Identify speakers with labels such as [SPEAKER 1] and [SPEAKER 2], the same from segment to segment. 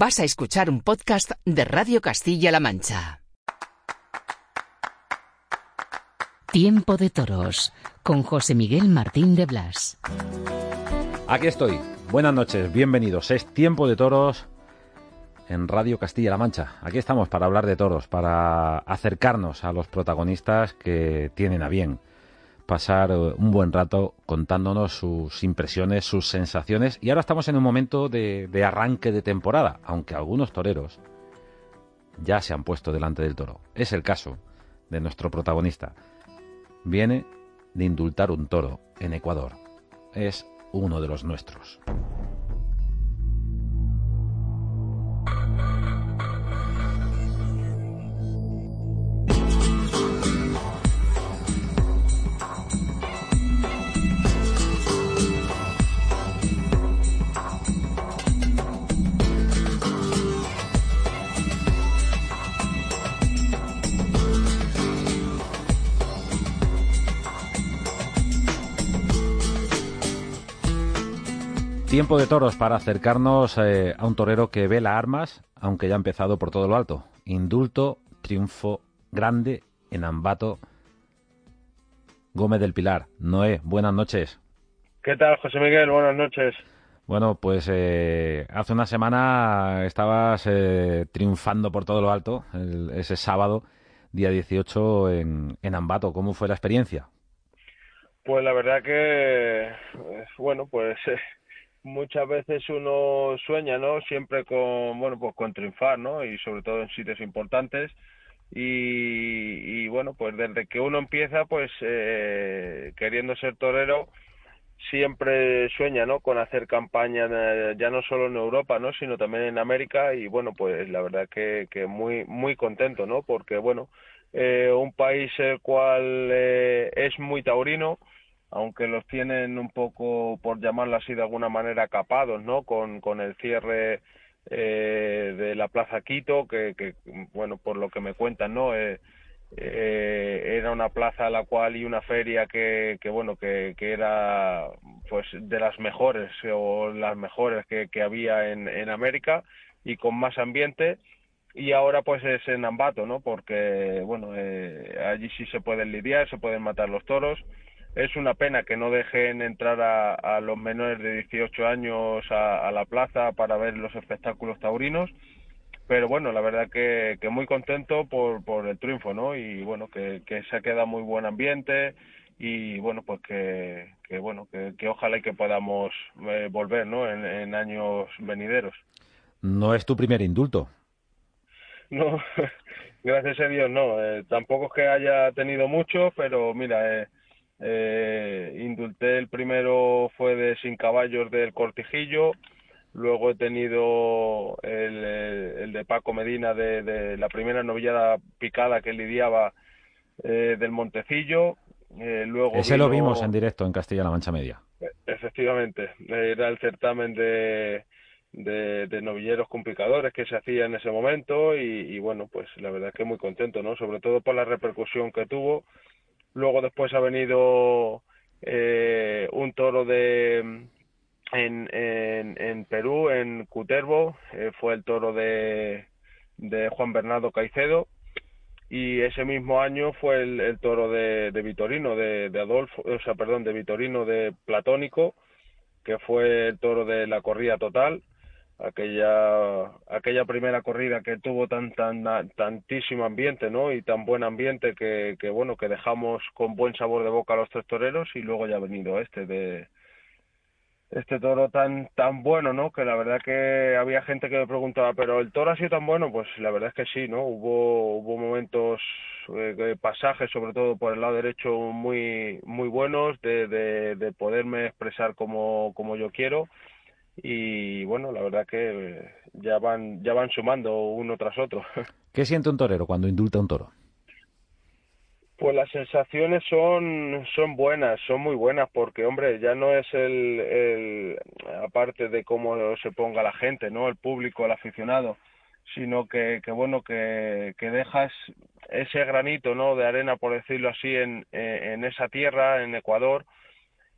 [SPEAKER 1] Vas a escuchar un podcast de Radio Castilla-La Mancha. Tiempo de Toros con José Miguel Martín de Blas.
[SPEAKER 2] Aquí estoy. Buenas noches, bienvenidos. Es Tiempo de Toros en Radio Castilla-La Mancha. Aquí estamos para hablar de toros, para acercarnos a los protagonistas que tienen a bien pasar eh, un buen rato contándonos sus impresiones, sus sensaciones. Y ahora estamos en un momento de, de arranque de temporada, aunque algunos toreros ya se han puesto delante del toro. Es el caso de nuestro protagonista viene de indultar un toro en Ecuador. Es uno de los nuestros. Tiempo de toros para acercarnos eh, a un torero que vela armas, aunque ya ha empezado por todo lo alto. Indulto, triunfo grande en Ambato. Gómez del Pilar. Noé, buenas noches.
[SPEAKER 3] ¿Qué tal, José Miguel? Buenas noches.
[SPEAKER 2] Bueno, pues eh, hace una semana estabas eh, triunfando por todo lo alto, ese sábado, día 18, en, en Ambato. ¿Cómo fue la experiencia?
[SPEAKER 3] Pues la verdad que, bueno, pues muchas veces uno sueña, ¿no? Siempre con, bueno, pues con triunfar, ¿no? Y sobre todo en sitios importantes. Y, y bueno, pues desde que uno empieza, pues eh, queriendo ser torero, siempre sueña, ¿no? Con hacer campaña eh, ya no solo en Europa, ¿no? Sino también en América y bueno, pues la verdad que, que muy muy contento, ¿no? Porque bueno, eh, un país el cual eh, es muy taurino, aunque los tienen un poco, por llamarlo así de alguna manera, capados, ¿no? Con, con el cierre eh, de la Plaza Quito, que, bueno, por lo que me cuentan, ¿no? Eh, eh, era una plaza a la cual y una feria que, que bueno, que, que era pues de las mejores o las mejores que, que había en, en América y con más ambiente y ahora pues es en Ambato, ¿no? Porque, bueno, eh, allí sí se pueden lidiar, se pueden matar los toros es una pena que no dejen entrar a, a los menores de 18 años a, a, la plaza para ver los espectáculos taurinos. Pero bueno la verdad que, que muy contento por, por el triunfo no y bueno que, que se ha quedado muy buen ambiente y bueno pues que, que bueno que, que ojalá y que podamos eh, volver no en, en años venideros.
[SPEAKER 2] No es tu primer indulto.
[SPEAKER 3] No gracias a Dios no. Eh, tampoco es que haya tenido mucho pero mira eh, eh, indulté el primero fue de Sin Caballos del Cortijillo, luego he tenido el, el de Paco Medina de, de, la primera novillada picada que lidiaba eh, del Montecillo. Eh, luego
[SPEAKER 2] Ese vino... lo vimos en directo en Castilla-La Mancha Media.
[SPEAKER 3] Efectivamente, era el certamen de, de, de, novilleros con picadores que se hacía en ese momento y, y bueno, pues la verdad es que muy contento, ¿no? Sobre todo por la repercusión que tuvo luego después ha venido eh, un toro de en, en, en Perú, en Cutervo, eh, fue el toro de, de Juan Bernardo Caicedo. Y ese mismo año fue el, toro de, de Vitorino, de Adolfo, o sea, perdón, de Vitorino de Platónico, que fue el toro de la corrida total aquella aquella primera corrida que tuvo tan tan tantísimo ambiente no y tan buen ambiente que, que bueno que dejamos con buen sabor de boca a los tres toreros y luego ya ha venido este de este toro tan tan bueno no que la verdad que había gente que me preguntaba pero el toro ha sido tan bueno pues la verdad es que sí no hubo hubo momentos eh, pasajes sobre todo por el lado derecho muy muy buenos de, de, de poderme expresar como como yo quiero y bueno la verdad que ya van ya van sumando uno tras otro.
[SPEAKER 2] ¿Qué siente un torero cuando indulta un toro?
[SPEAKER 3] Pues las sensaciones son, son buenas, son muy buenas, porque, hombre, ya no es el, el, aparte de cómo se ponga la gente, ¿no? El público, el aficionado, sino que, que bueno, que, que dejas ese granito, ¿no? De arena, por decirlo así, en, en esa tierra, en Ecuador,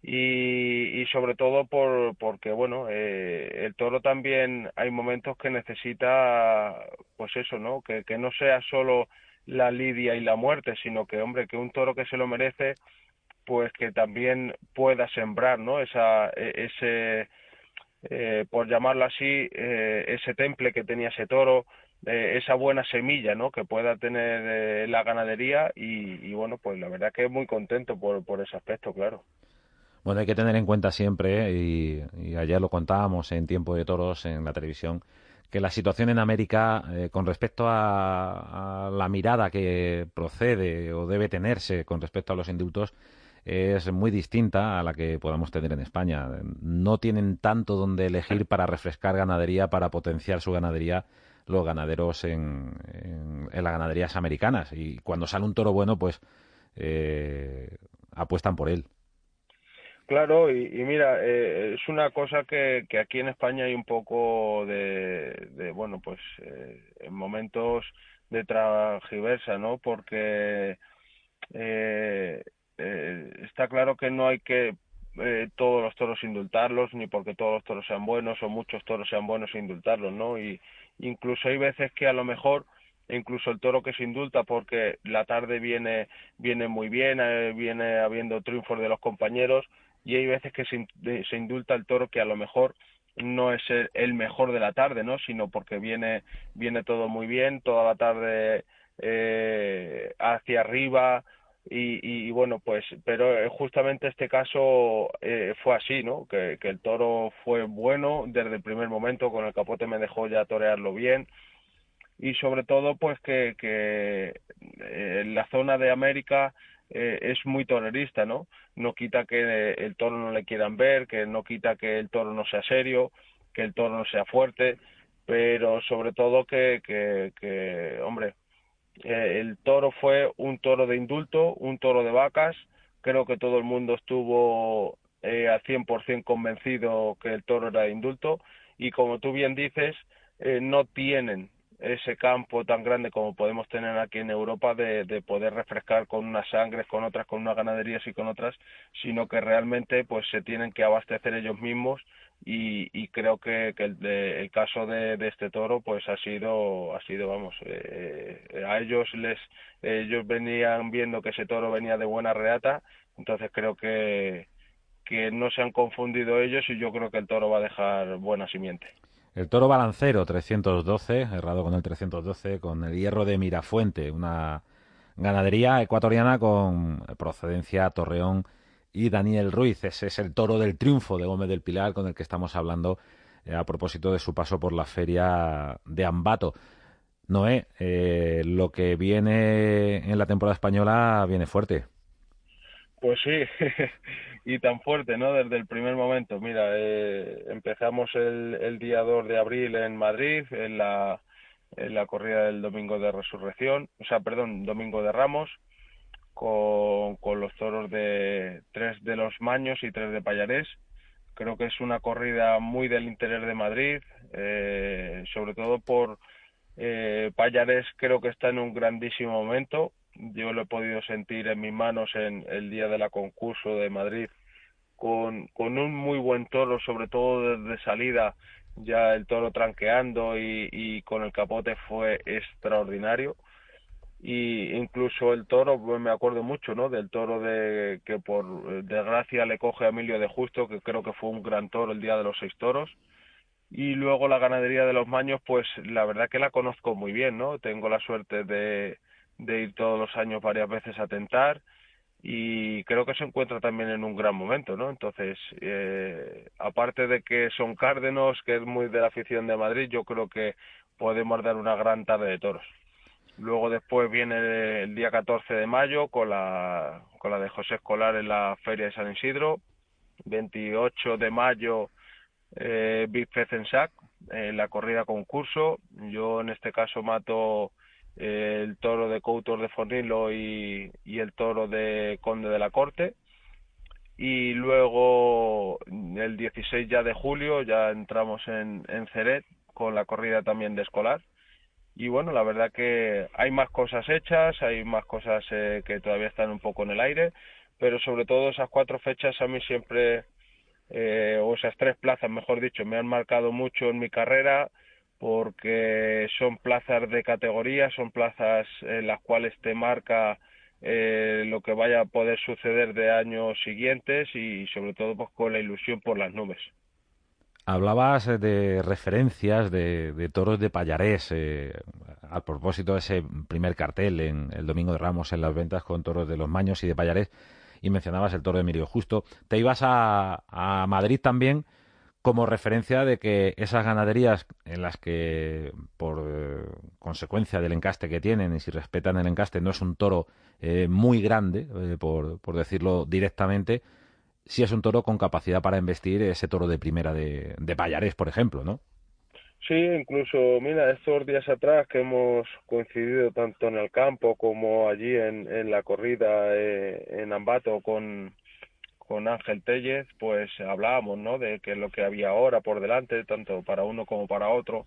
[SPEAKER 3] y, sobre todo por, porque, bueno, eh, el toro también hay momentos que necesita, pues eso, ¿no? Que, que no sea solo la lidia y la muerte, sino que, hombre, que un toro que se lo merece, pues que también pueda sembrar, ¿no? Esa, e, ese, eh, por llamarlo así, eh, ese temple que tenía ese toro, eh, esa buena semilla, ¿no? Que pueda tener eh, la ganadería y, y, bueno, pues la verdad que muy contento por, por ese aspecto, claro.
[SPEAKER 2] Bueno, hay que tener en cuenta siempre, y, y ayer lo contábamos en Tiempo de Toros en la televisión, que la situación en América, eh, con respecto a, la mirada que procede o debe tenerse con respecto a los indultos, es muy distinta a la que podamos tener en España. No tienen tanto donde elegir para refrescar ganadería, para potenciar su ganadería los ganaderos en, en, en las ganaderías americanas. Y cuando sale un toro bueno, pues eh, apuestan por él.
[SPEAKER 3] Claro, y, y mira, eh, es una cosa que, aquí en España hay un poco de, bueno, pues eh, en momentos de tragiversa, ¿no? Porque eh, eh, está claro que no hay que eh, todos los toros indultarlos, ni porque todos los toros sean buenos o muchos toros sean buenos indultarlos, ¿no? Y incluso hay veces que a lo mejor incluso el toro que se indulta porque la tarde viene viene muy bien, viene habiendo triunfos de los compañeros, y hay veces que se, se indulta el toro que a lo mejor no es el, mejor de la tarde, ¿no? Sino porque viene, viene todo muy bien, toda la tarde eh, hacia arriba y, bueno, pues, pero justamente este caso eh, fue así, ¿no? Que, que el toro fue bueno desde el primer momento, con el capote me dejó ya torearlo bien y sobre todo pues que, que eh, en la zona de América eh, es muy torerista, ¿no? No quita que el toro no le quieran ver, que no quita que el toro no sea serio, que el toro no sea fuerte, pero sobre todo que, que, que hombre, eh, el toro fue un toro de indulto, un toro de vacas, creo que todo el mundo estuvo eh, al 100% convencido que el toro era de indulto y como tú bien dices, eh, no tienen ese campo tan grande como podemos tener aquí en Europa de, de, poder refrescar con unas sangres, con otras, con unas ganaderías y con otras, sino que realmente pues se tienen que abastecer ellos mismos y, y creo que, que el, de, el, caso de, de, este toro pues ha sido, ha sido vamos, eh, a ellos les, ellos venían viendo que ese toro venía de buena reata, entonces creo que, que no se han confundido ellos y yo creo que el toro va a dejar buena simiente.
[SPEAKER 2] El toro balancero 312, errado con el 312, con el hierro de Mirafuente, una ganadería ecuatoriana con procedencia Torreón y Daniel Ruiz. Ese es el toro del triunfo de Gómez del Pilar con el que estamos hablando eh, a propósito de su paso por la feria de Ambato. Noé, eh, lo que viene en la temporada española viene fuerte.
[SPEAKER 3] Pues sí, y tan fuerte, ¿no? Desde el primer momento. Mira, eh, empezamos el, el, día 2 de abril en Madrid, en la, en la corrida del Domingo de Resurrección, o sea, perdón, Domingo de Ramos, con, con los toros de tres de los Maños y tres de Payarés. Creo que es una corrida muy del interior de Madrid, eh, sobre todo por eh, Payarés creo que está en un grandísimo momento, yo lo he podido sentir en mis manos en el día de la concurso de Madrid con, con un muy buen toro, sobre todo desde salida, ya el toro tranqueando y, y con el capote fue extraordinario. Y incluso el toro, pues me acuerdo mucho, ¿no? Del toro de que por desgracia le coge a Emilio de Justo, que creo que fue un gran toro el día de los seis toros. Y luego la ganadería de los Maños, pues la verdad que la conozco muy bien, ¿no? Tengo la suerte de, de ir todos los años varias veces a tentar y creo que se encuentra también en un gran momento, ¿no? Entonces, eh, aparte de que son cárdenos, que es muy de la afición de Madrid, yo creo que podemos dar una gran tarde de toros. Luego después viene el día 14 de mayo con la, con la de José Escolar en la Feria de San Isidro, 28 de mayo eh, Big Fez en Sac, eh, la corrida concurso. Yo en este caso mato el toro de Coutor de Fornilo y, el toro de Conde de la Corte. Y luego el 16 ya de julio ya entramos en, en Ceret con la corrida también de escolar. Y bueno, la verdad que hay más cosas hechas, hay más cosas eh, que todavía están un poco en el aire, pero sobre todo esas cuatro fechas a mí siempre eh, o esas tres plazas, mejor dicho, me han marcado mucho en mi carrera porque son plazas de categoría, son plazas en las cuales te marca eh, lo que vaya a poder suceder de años siguientes y sobre todo pues con la ilusión por las nubes.
[SPEAKER 2] Hablabas de referencias de, toros de Payarés, eh, a propósito de ese primer cartel en el Domingo de Ramos en las ventas con toros de los Maños y de Payarés y mencionabas el toro de Emilio Justo. Te ibas a, Madrid también como referencia de que esas ganaderías en las que, por eh, consecuencia del encaste que tienen y si respetan el encaste, no es un toro eh, muy grande, eh, por, por, decirlo directamente, sí es un toro con capacidad para investir ese toro de primera de, de por ejemplo, ¿no?
[SPEAKER 3] Sí, incluso, mira, estos días atrás que hemos coincidido tanto en el campo como allí en, en la corrida eh, en Ambato con, con Ángel Tellez, pues hablábamos, ¿no? De qué lo que había ahora por delante, tanto para uno como para otro.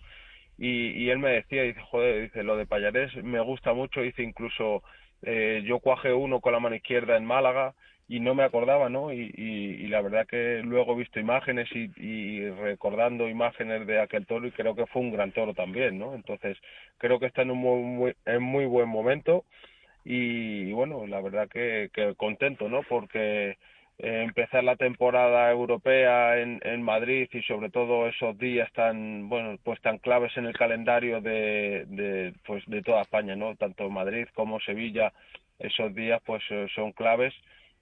[SPEAKER 3] Y, él me decía, dice, joder, dice, lo de Payarés me gusta mucho, dice, incluso eh, yo cuaje uno con la mano izquierda en Málaga y no me acordaba, ¿no? Y, la verdad que luego he visto imágenes y, y, recordando imágenes de aquel toro y creo que fue un gran toro también, ¿no? Entonces creo que está en un muy, en muy buen momento y, bueno, la verdad que, que contento, ¿no? Porque empezar la temporada europea en, en Madrid y sobre todo esos días tan bueno pues tan claves en el calendario de, de pues de toda España no tanto Madrid como Sevilla esos días pues eh, son claves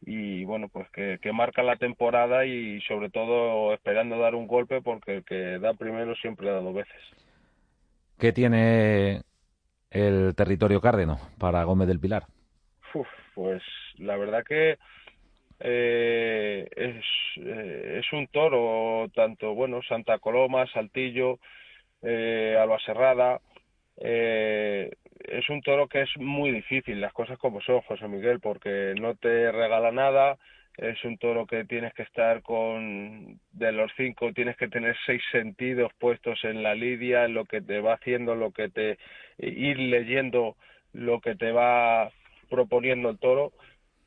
[SPEAKER 3] y bueno, pues que, que marca la temporada y sobre todo esperando dar un golpe porque el que da primero siempre da dos veces.
[SPEAKER 2] ¿Qué tiene el territorio cárdeno para Gómez del Pilar?
[SPEAKER 3] pues la verdad que eh, es, eh, es un toro, tanto, bueno, Santa Coloma, Saltillo, eh, Alba Serrada, eh, es un toro que es muy difícil, las cosas como son, José Miguel, porque no te regala nada, es un toro que tienes que estar con, de los cinco, tienes que tener seis sentidos puestos en la lidia, en lo que te va haciendo, lo que te, ir leyendo lo que te va proponiendo el toro,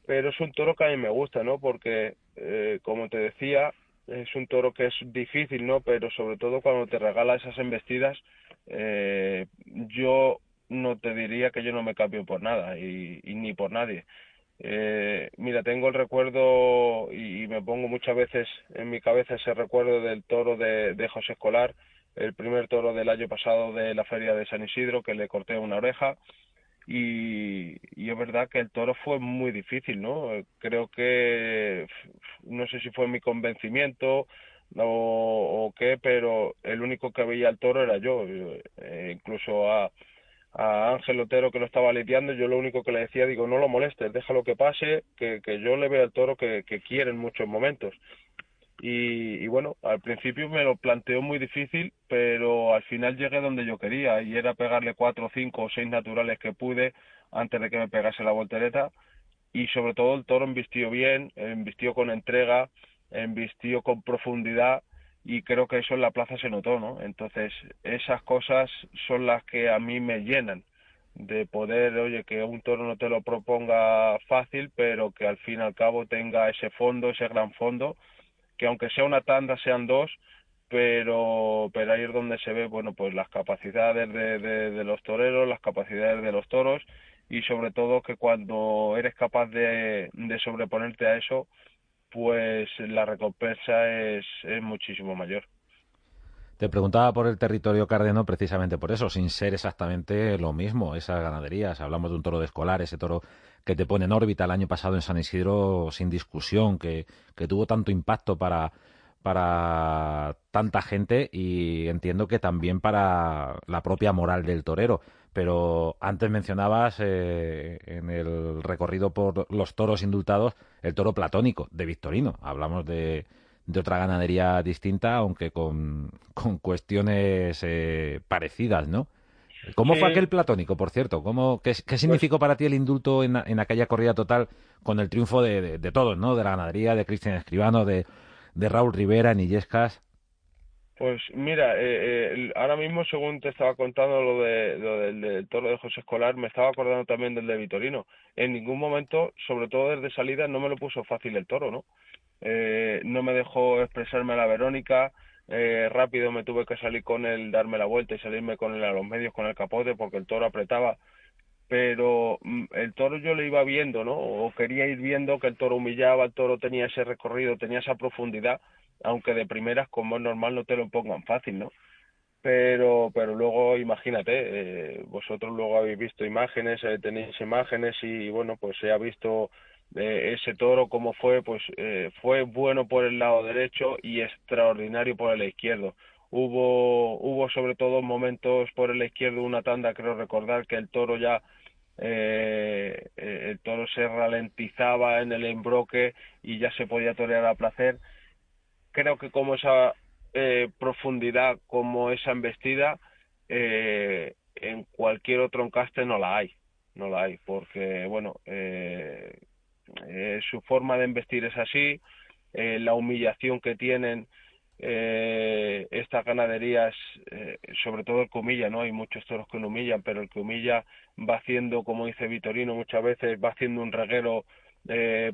[SPEAKER 3] pero es un toro que a mí me gusta, ¿no? Porque, eh, como te decía, es un toro que es difícil, ¿no? Pero sobre todo cuando te regala esas embestidas, eh, yo no te diría que yo no me cambio por nada y, ni por nadie. Eh, mira, tengo el recuerdo y, me pongo muchas veces en mi cabeza ese recuerdo del toro de, de José Escolar, el primer toro del año pasado de la feria de San Isidro que le corté una oreja y, es verdad que el toro fue muy difícil, ¿no? Creo que no sé si fue mi convencimiento o, o qué, pero el único que veía al toro era yo, eh, incluso a a Ángel Otero que lo estaba lidiando, yo lo único que le decía, digo, no lo molestes, déjalo que pase, que, que yo le veo al toro que, que quiere en muchos momentos. Y, y, bueno, al principio me lo planteó muy difícil, pero al final llegué donde yo quería y era pegarle cuatro, cinco o seis naturales que pude antes de que me pegase la voltereta y sobre todo el toro embistió bien, embistió con entrega, embistió con profundidad y creo que eso en la plaza se notó, ¿no? Entonces, esas cosas son las que a mí me llenan de poder, oye, que un toro no te lo proponga fácil, pero que al fin y al cabo tenga ese fondo, ese gran fondo, que aunque sea una tanda sean dos, pero pero ahí es donde se ve, bueno, pues las capacidades de, de, de los toreros, las capacidades de los toros y sobre todo que cuando eres capaz de, de sobreponerte a eso, pues la recompensa es, es muchísimo mayor.
[SPEAKER 2] Te preguntaba por el territorio cardeno precisamente por eso, sin ser exactamente lo mismo, esas ganaderías. Hablamos de un toro de escolar, ese toro que te pone en órbita el año pasado en San Isidro sin discusión, que, que tuvo tanto impacto para, para tanta gente y entiendo que también para la propia moral del torero. Pero antes mencionabas eh, en el recorrido por los toros indultados el toro platónico de Victorino. Hablamos de, de otra ganadería distinta, aunque con, con cuestiones eh, parecidas, ¿no? ¿Cómo fue aquel platónico, por cierto? ¿Cómo, qué, qué significó para ti el indulto en, en, aquella corrida total con el triunfo de, de, de todos, ¿no? De la ganadería, de Cristian Escribano, de, de Raúl Rivera, Nillescas.
[SPEAKER 3] Pues mira, eh, eh, ahora mismo según te estaba contando lo, de, lo del, del, toro de José Escolar, me estaba acordando también del de Vitorino. En ningún momento, sobre todo desde salida, no me lo puso fácil el toro, ¿no? Eh, no me dejó expresarme a la Verónica, eh, rápido me tuve que salir con él, darme la vuelta y salirme con él a los medios con el capote porque el toro apretaba. Pero mm, el toro yo le iba viendo, ¿no? O quería ir viendo que el toro humillaba, el toro tenía ese recorrido, tenía esa profundidad aunque de primeras, como es normal, no te lo pongan fácil, ¿no? Pero, pero luego, imagínate, eh, vosotros luego habéis visto imágenes, eh, tenéis imágenes y, bueno, pues se ha visto eh, ese toro como fue, pues eh, fue bueno por el lado derecho y extraordinario por el izquierdo. Hubo, hubo sobre todo momentos por el izquierdo, una tanda, creo recordar que el toro ya eh, el toro se ralentizaba en el embroque y ya se podía torear a placer creo que como esa eh, profundidad, como esa embestida, eh, en cualquier otro encaste no la hay, no la hay, porque bueno, eh, eh su forma de embestir es así, eh, la humillación que tienen eh, estas ganaderías, sobre todo el que humilla, ¿no? Hay muchos toros que no humillan, pero el que humilla va haciendo, como dice Vitorino muchas veces, va haciendo un reguero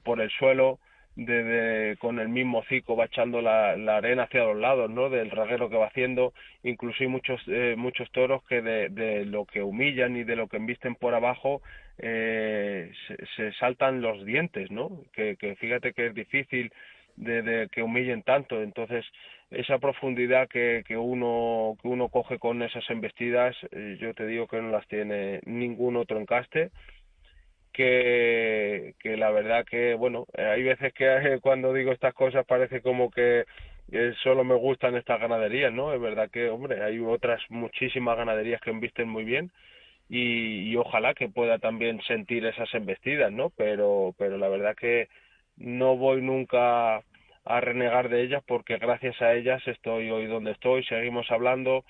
[SPEAKER 3] por el suelo, de, de, con el mismo cico va echando la, arena hacia los lados, ¿no? Del raguero que va haciendo, incluso muchos, eh, muchos toros que de, lo que humillan y de lo que embisten por abajo eh, se, saltan los dientes, ¿no? Que, que fíjate que es difícil de, de, que humillen tanto, entonces esa profundidad que, que uno que uno coge con esas embestidas, eh, yo te digo que no las tiene ningún otro encaste que, la verdad que, bueno, hay veces que cuando digo estas cosas parece como que solo me gustan estas ganaderías, ¿no? Es verdad que, hombre, hay otras muchísimas ganaderías que embisten muy bien y, y ojalá que pueda también sentir esas embestidas, ¿no? Pero, pero la verdad que no voy nunca a renegar de ellas porque gracias a ellas estoy hoy donde estoy, seguimos hablando,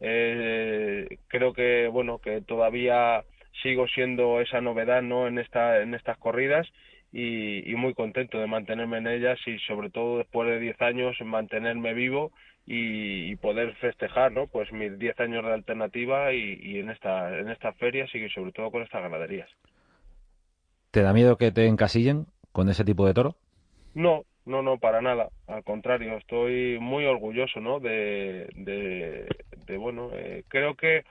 [SPEAKER 3] eh, creo que, bueno, que todavía sigo siendo esa novedad no en esta en estas corridas y, y, muy contento de mantenerme en ellas y sobre todo después de 10 años mantenerme vivo y, y, poder festejar no pues mis 10 años de alternativa y, y, en esta en estas ferias y sobre todo con estas ganaderías
[SPEAKER 2] ¿Te da miedo que te encasillen con ese tipo de toro?
[SPEAKER 3] No, no, no, para nada. Al contrario, estoy muy orgulloso, ¿no? De, de, de bueno, eh, creo que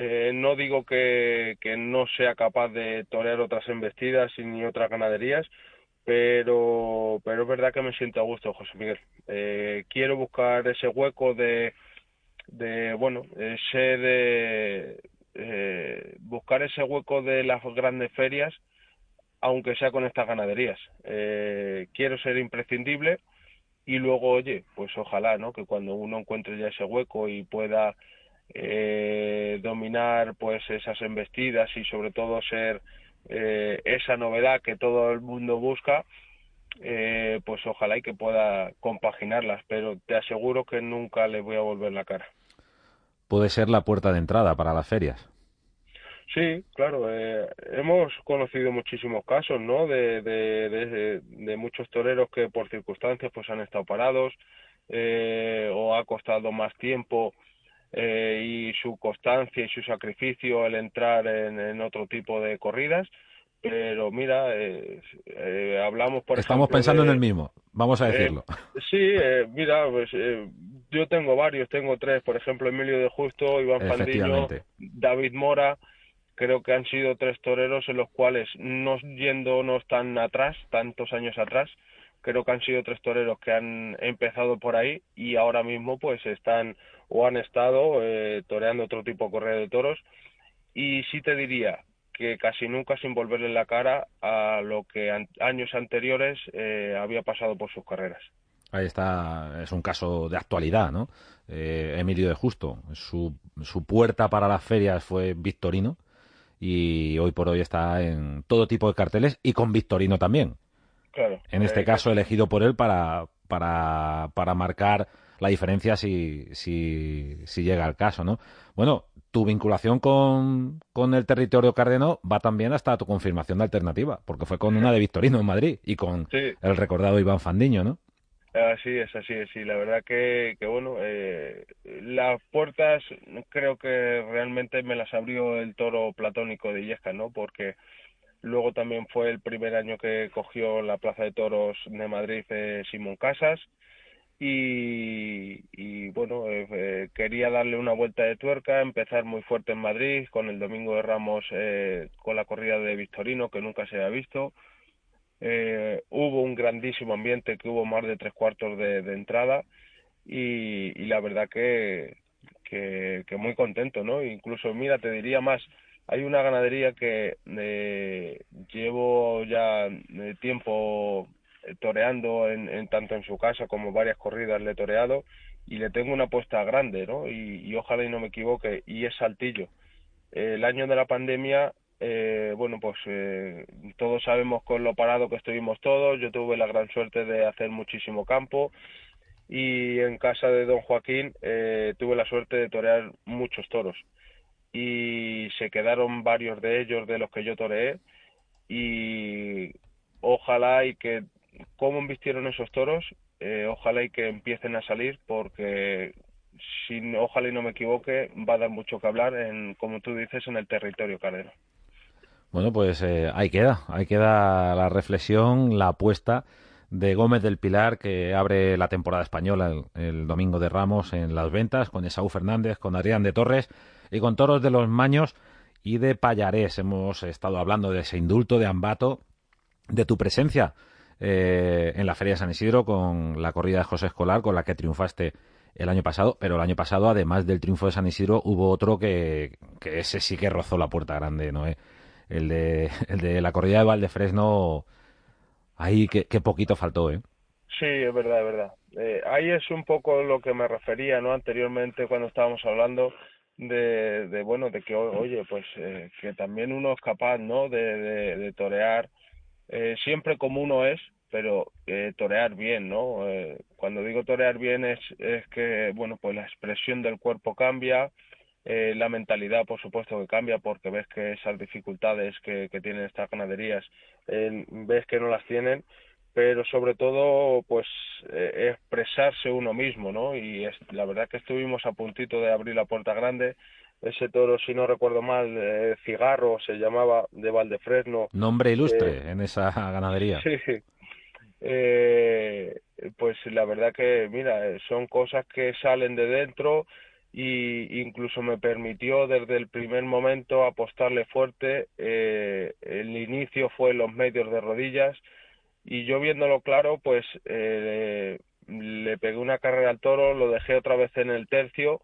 [SPEAKER 3] eh, no digo que, no sea capaz de torear otras embestidas ni otras ganaderías, pero, pero es verdad que me siento a gusto, José Miguel. Eh, quiero buscar ese hueco de, de bueno, ese de eh, buscar ese hueco de las grandes ferias, aunque sea con estas ganaderías. Eh, quiero ser imprescindible y luego, oye, pues ojalá, ¿no? Que cuando uno encuentre ya ese hueco y pueda eh, dominar pues esas embestidas y sobre todo ser eh, esa novedad que todo el mundo busca eh, pues ojalá y que pueda compaginarlas pero te aseguro que nunca le voy a volver la cara
[SPEAKER 2] puede ser la puerta de entrada para las ferias
[SPEAKER 3] Sí, claro, eh, hemos conocido muchísimos casos, ¿no? De, de, de, de, muchos toreros que por circunstancias pues han estado parados eh, o ha costado más tiempo eh, y su constancia y su sacrificio el entrar en, en otro tipo de corridas. Pero mira, eh, eh, hablamos por
[SPEAKER 2] Estamos
[SPEAKER 3] ejemplo,
[SPEAKER 2] pensando
[SPEAKER 3] de,
[SPEAKER 2] en el mismo, vamos a decirlo.
[SPEAKER 3] Eh, sí, eh, mira, pues eh, yo tengo varios, tengo tres, por ejemplo, Emilio de Justo, Iván Fandillo, David Mora, creo que han sido tres toreros en los cuales, no yéndonos tan atrás, tantos años atrás, creo que han sido tres toreros que han empezado por ahí y ahora mismo pues están o han estado eh, toreando otro tipo de correa de toros y sí te diría que casi nunca sin volverle la cara a lo que años anteriores eh, había pasado por sus carreras.
[SPEAKER 2] Ahí está, es un caso de actualidad, ¿no? Eh, Emilio de Justo, su, su puerta para las ferias fue Victorino y hoy por hoy está en todo tipo de carteles y con Victorino también.
[SPEAKER 3] Claro.
[SPEAKER 2] En este eh, caso elegido por él para, para, para marcar la diferencia si, si, si llega el caso, ¿no? Bueno, tu vinculación con, con el territorio cardeno va también hasta tu confirmación de alternativa, porque fue con una de Victorino en Madrid y con el recordado Iván Fandiño, ¿no?
[SPEAKER 3] Así es, así es, sí, la verdad que, que bueno, eh, las puertas creo que realmente me las abrió el toro platónico de Illesca, ¿no? Porque luego también fue el primer año que cogió la Plaza de Toros de Madrid eh, Simón Casas, y, bueno, eh, eh, quería darle una vuelta de tuerca, empezar muy fuerte en Madrid con el Domingo de Ramos eh, con la corrida de Victorino que nunca se había visto. hubo un grandísimo ambiente que hubo más de tres cuartos de, entrada y, la verdad que, que, que, muy contento, ¿no? Incluso, mira, te diría más, hay una ganadería que llevo ya tiempo eh, toreando en, tanto en su casa como varias corridas le he toreado y le tengo una apuesta grande, ¿no? Y, ojalá y no me equivoque, y es Saltillo. el año de la pandemia, eh, bueno, pues eh, todos sabemos con lo parado que estuvimos todos, yo tuve la gran suerte de hacer muchísimo campo y en casa de don Joaquín tuve la suerte de torear muchos toros y se quedaron varios de ellos de los que yo toreé y ojalá y que cómo embistieron esos toros, eh, ojalá y que empiecen a salir porque sin, ojalá y no me equivoque, va a dar mucho que hablar en, como tú dices, en el territorio cardero.
[SPEAKER 2] Bueno, pues eh, ahí queda, ahí queda la reflexión, la apuesta de Gómez del Pilar que abre la temporada española el, domingo de Ramos en las ventas con Esaú Fernández, con Adrián de Torres y con toros de los Maños y de Payarés. Hemos estado hablando de ese indulto de Ambato, de tu presencia eh, en la Feria de San Isidro con la corrida de José Escolar, con la que triunfaste el año pasado, pero el año pasado, además del triunfo de San Isidro, hubo otro que, que ese sí que rozó la puerta grande, ¿no? El, de, el de la corrida de Valdefresno, ahí que, poquito faltó, ¿eh?
[SPEAKER 3] Sí, es verdad, es verdad. Eh, ahí es un poco lo que me refería, ¿no? Anteriormente cuando estábamos hablando de, de bueno, de que, oye, pues eh, que también uno es capaz, ¿no? De, de torear eh, siempre como uno es, pero eh, torear bien, ¿no? Eh, cuando digo torear bien es, es que, bueno, pues la expresión del cuerpo cambia, eh, la mentalidad, por supuesto, que cambia porque ves que esas dificultades que, que tienen estas ganaderías, ves que no las tienen, pero sobre todo, pues, expresarse uno mismo, ¿no? Y es, la verdad que estuvimos a puntito de abrir la puerta grande, ese toro, si no recuerdo mal, eh, Cigarro se llamaba, de Valdefresno.
[SPEAKER 2] Nombre ilustre eh, en esa ganadería.
[SPEAKER 3] Sí, eh, pues la verdad que, mira, son cosas que salen de dentro y incluso me permitió desde el primer momento apostarle fuerte. el inicio fue en los medios de rodillas y yo viéndolo claro, pues le pegué una carrera al toro, lo dejé otra vez en el tercio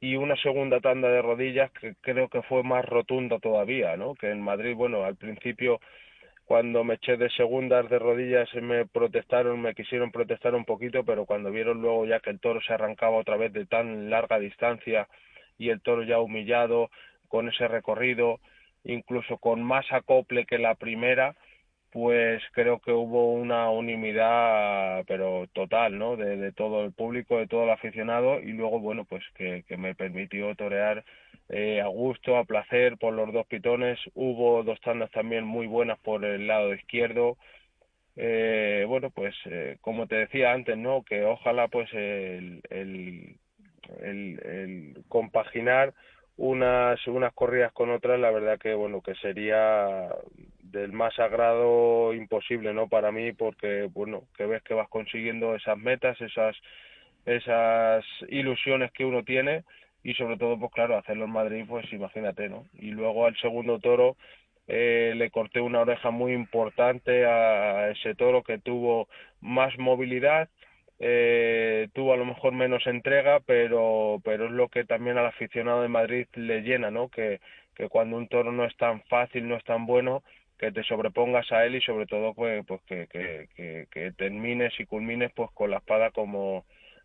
[SPEAKER 3] y una segunda tanda de rodillas que creo que fue más rotunda todavía, ¿no? Que en Madrid, bueno, al principio cuando me eché de segundas de rodillas me protestaron, me quisieron protestar un poquito, pero cuando vieron luego ya que el toro se arrancaba otra vez de tan larga distancia y el toro ya humillado con ese recorrido, incluso con más acople que la primera, pues creo que hubo una unanimidad, pero total, ¿no? De, todo el público, de todo el aficionado, y luego, bueno, pues que, me permitió torear eh, a gusto, a placer por los dos pitones. Hubo dos tandas también muy buenas por el lado izquierdo. Eh, bueno, pues eh, como te decía antes, ¿no? Que ojalá, pues, el, el, el, el compaginar unas unas corridas con otras la verdad que bueno que sería del más sagrado imposible no para mí porque bueno que ves que vas consiguiendo esas metas esas esas ilusiones que uno tiene y sobre todo pues claro hacerlo en Madrid pues imagínate no y luego al segundo toro eh, le corté una oreja muy importante a ese toro que tuvo más movilidad eh, tuvo a lo mejor menos entrega, pero, pero es lo que también al aficionado de Madrid le llena, ¿no? Que, que cuando un toro no es tan fácil, no es tan bueno, que te sobrepongas a él y sobre todo pues, pues que, que, que, termines y culmines pues con la espada como,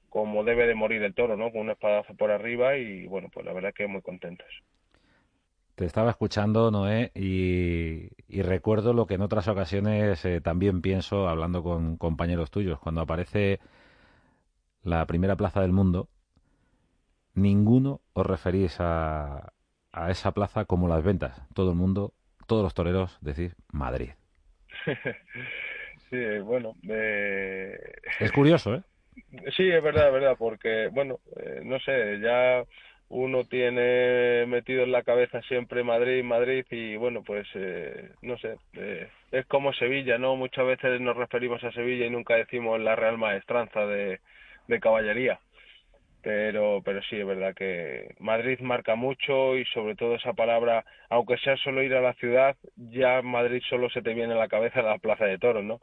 [SPEAKER 3] como debe de morir el toro, ¿no? Con una espadazo por arriba y bueno, pues la verdad que muy contentos.
[SPEAKER 2] Te estaba escuchando, Noé, y, recuerdo lo que en otras ocasiones eh, también pienso hablando con compañeros tuyos. Cuando aparece la primera plaza del mundo, ninguno os referís a, a esa plaza como las ventas. Todo el mundo, todos los toreros decís Madrid.
[SPEAKER 3] sí, bueno.
[SPEAKER 2] Es curioso, ¿eh?
[SPEAKER 3] Sí, es verdad, es verdad, porque, bueno, eh, no sé, ya uno tiene metido en la cabeza siempre Madrid, Madrid y bueno, pues eh, no sé, eh, es como Sevilla, ¿no? Muchas veces nos referimos a Sevilla y nunca decimos la Real Maestranza de, de caballería. Pero, pero sí, es verdad que Madrid marca mucho y sobre todo esa palabra, aunque sea solo ir a la ciudad, ya Madrid solo se te viene a la cabeza la Plaza de Toros, ¿no?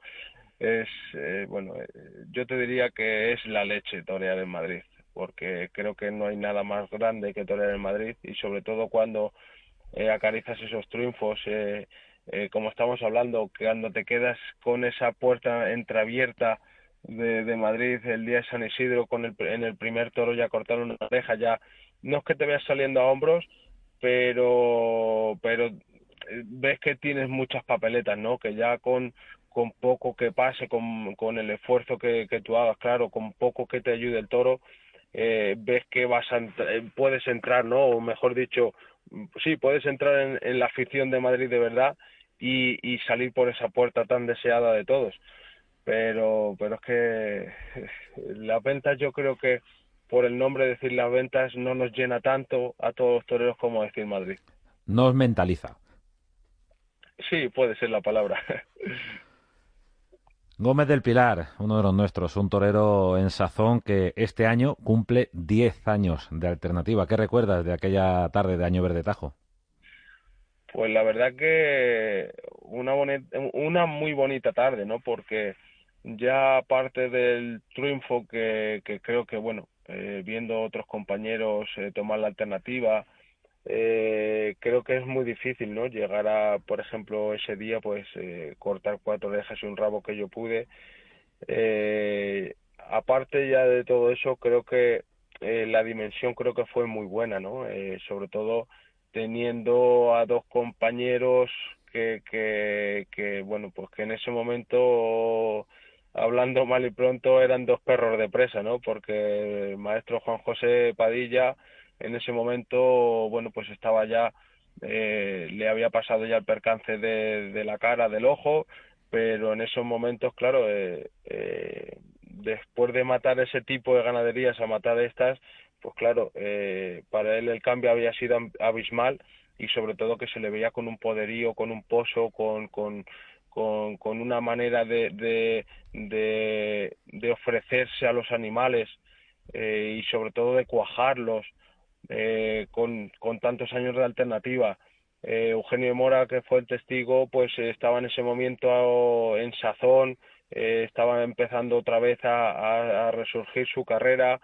[SPEAKER 3] Es, eh, bueno, yo te diría que es la leche torear en Madrid porque creo que no hay nada más grande que torear en Madrid y sobre todo cuando eh, acaricias esos triunfos, eh, eh, como estamos hablando, cuando te quedas con esa puerta entreabierta de, Madrid el día de San Isidro con el, en el primer toro ya cortaron una oreja, ya no es que te veas saliendo a hombros, pero pero eh, ves que tienes muchas papeletas, ¿no? Que ya con con poco que pase, con, con el esfuerzo que, que tú hagas, claro, con poco que te ayude el toro, eh, ves que vas a eh, puedes entrar, ¿no? O mejor dicho, sí, puedes entrar en, en la afición de Madrid de verdad y, y, salir por esa puerta tan deseada de todos. Pero, pero es que las ventas yo creo que por el nombre de decir las ventas no nos llena tanto a todos los toreros como decir Madrid.
[SPEAKER 2] Nos mentaliza.
[SPEAKER 3] Sí, puede ser la palabra.
[SPEAKER 2] Gómez del Pilar, uno de los nuestros, un torero en sazón que este año cumple 10 años de alternativa. ¿Qué recuerdas de aquella tarde de Año Verde Tajo?
[SPEAKER 3] Pues la verdad que una, una muy bonita tarde, ¿no? Porque ya aparte del triunfo que, que creo que, bueno, eh, viendo otros compañeros eh, tomar la alternativa, eh, creo que es muy difícil, ¿no? Llegar a, por ejemplo, ese día, pues eh, cortar cuatro orejas y un rabo que yo pude. Eh, aparte ya de todo eso, creo que la dimensión creo que fue muy buena, ¿no? Sobre todo teniendo a dos compañeros que, que, que, bueno, pues que en ese momento hablando mal y pronto eran dos perros de presa, ¿no? Porque el maestro Juan José Padilla en ese momento, bueno, pues estaba ya, eh, le había pasado ya el percance de, de, la cara, del ojo, pero en esos momentos, claro, eh, eh, después de matar ese tipo de ganaderías a matar estas, pues claro, eh, para él el cambio había sido abismal y sobre todo que se le veía con un poderío, con un pozo, con, con, con, una manera de, de, ofrecerse a los animales eh, y sobre todo de cuajarlos eh, con, tantos años de alternativa. Eh, Eugenio Mora, que fue el testigo, pues estaba en ese momento en sazón, eh, estaba empezando otra vez a, resurgir su carrera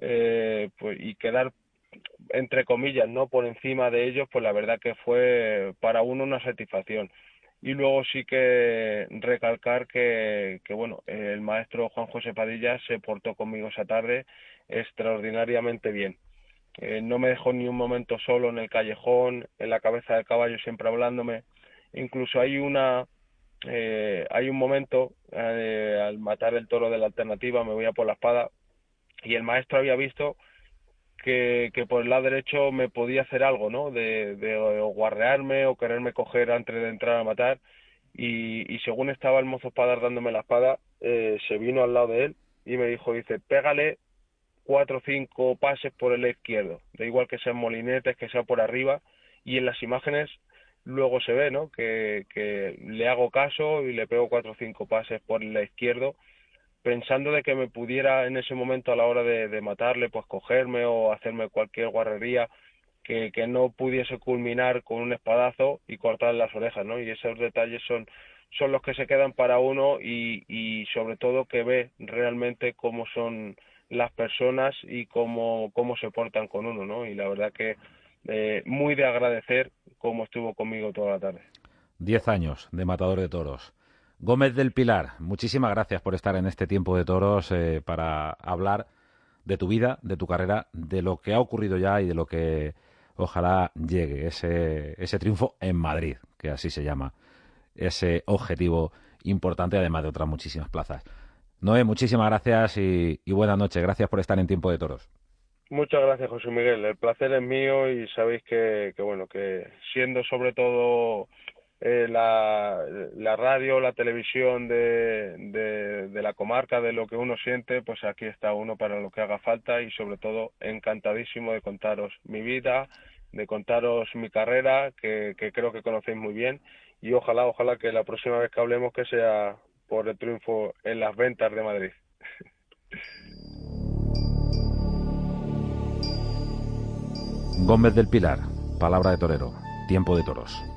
[SPEAKER 3] eh, pues, y quedar entre comillas, ¿no? Por encima de ellos, pues la verdad que fue para uno una satisfacción. Y luego sí que recalcar que, que bueno, el maestro Juan José Padilla se portó conmigo esa tarde extraordinariamente bien eh, no me dejó ni un momento solo en el callejón, en la cabeza del caballo siempre hablándome. Incluso hay una eh, hay un momento eh, al matar el toro de la alternativa me voy a por la espada y el maestro había visto que, que por el lado derecho me podía hacer algo, ¿no? De, de o quererme coger antes de entrar a matar y, y según estaba el mozo espada dándome la espada, eh, se vino al lado de él y me dijo, dice, pégale cuatro o cinco pases por el izquierdo, da igual que sean molinetes, que sea por arriba, y en las imágenes luego se ve, ¿no? Que, que le hago caso y le pego cuatro o cinco pases por el izquierdo, pensando de que me pudiera en ese momento a la hora de, matarle, pues cogerme o hacerme cualquier guarrería que, no pudiese culminar con un espadazo y cortarle las orejas, ¿no? Y esos detalles son son los que se quedan para uno y, y sobre todo que ve realmente cómo son las personas y cómo, cómo se portan con uno, ¿no? Y la verdad que eh, muy de agradecer cómo estuvo conmigo toda la tarde.
[SPEAKER 2] Diez años de matador de toros. Gómez del Pilar, muchísimas gracias por estar en este tiempo de toros eh, para hablar de tu vida, de tu carrera, de lo que ha ocurrido ya y de lo que ojalá llegue ese, ese triunfo en Madrid, que así se llama, ese objetivo importante, además de otras muchísimas plazas. Noé, muchísimas gracias y, buenas noches. Gracias por estar en Tiempo de Toros.
[SPEAKER 3] Muchas gracias, José Miguel. El placer es mío y sabéis que bueno, que siendo sobre todo eh, la, la, radio, la televisión de, de, de, la comarca, de lo que uno siente, pues aquí está uno para lo que haga falta y sobre todo encantadísimo de contaros mi vida, de contaros mi carrera, que, que creo que conocéis muy bien y ojalá, ojalá que la próxima vez que hablemos que sea por el triunfo en las ventas de Madrid.
[SPEAKER 2] Gómez del Pilar, palabra de torero, tiempo de toros.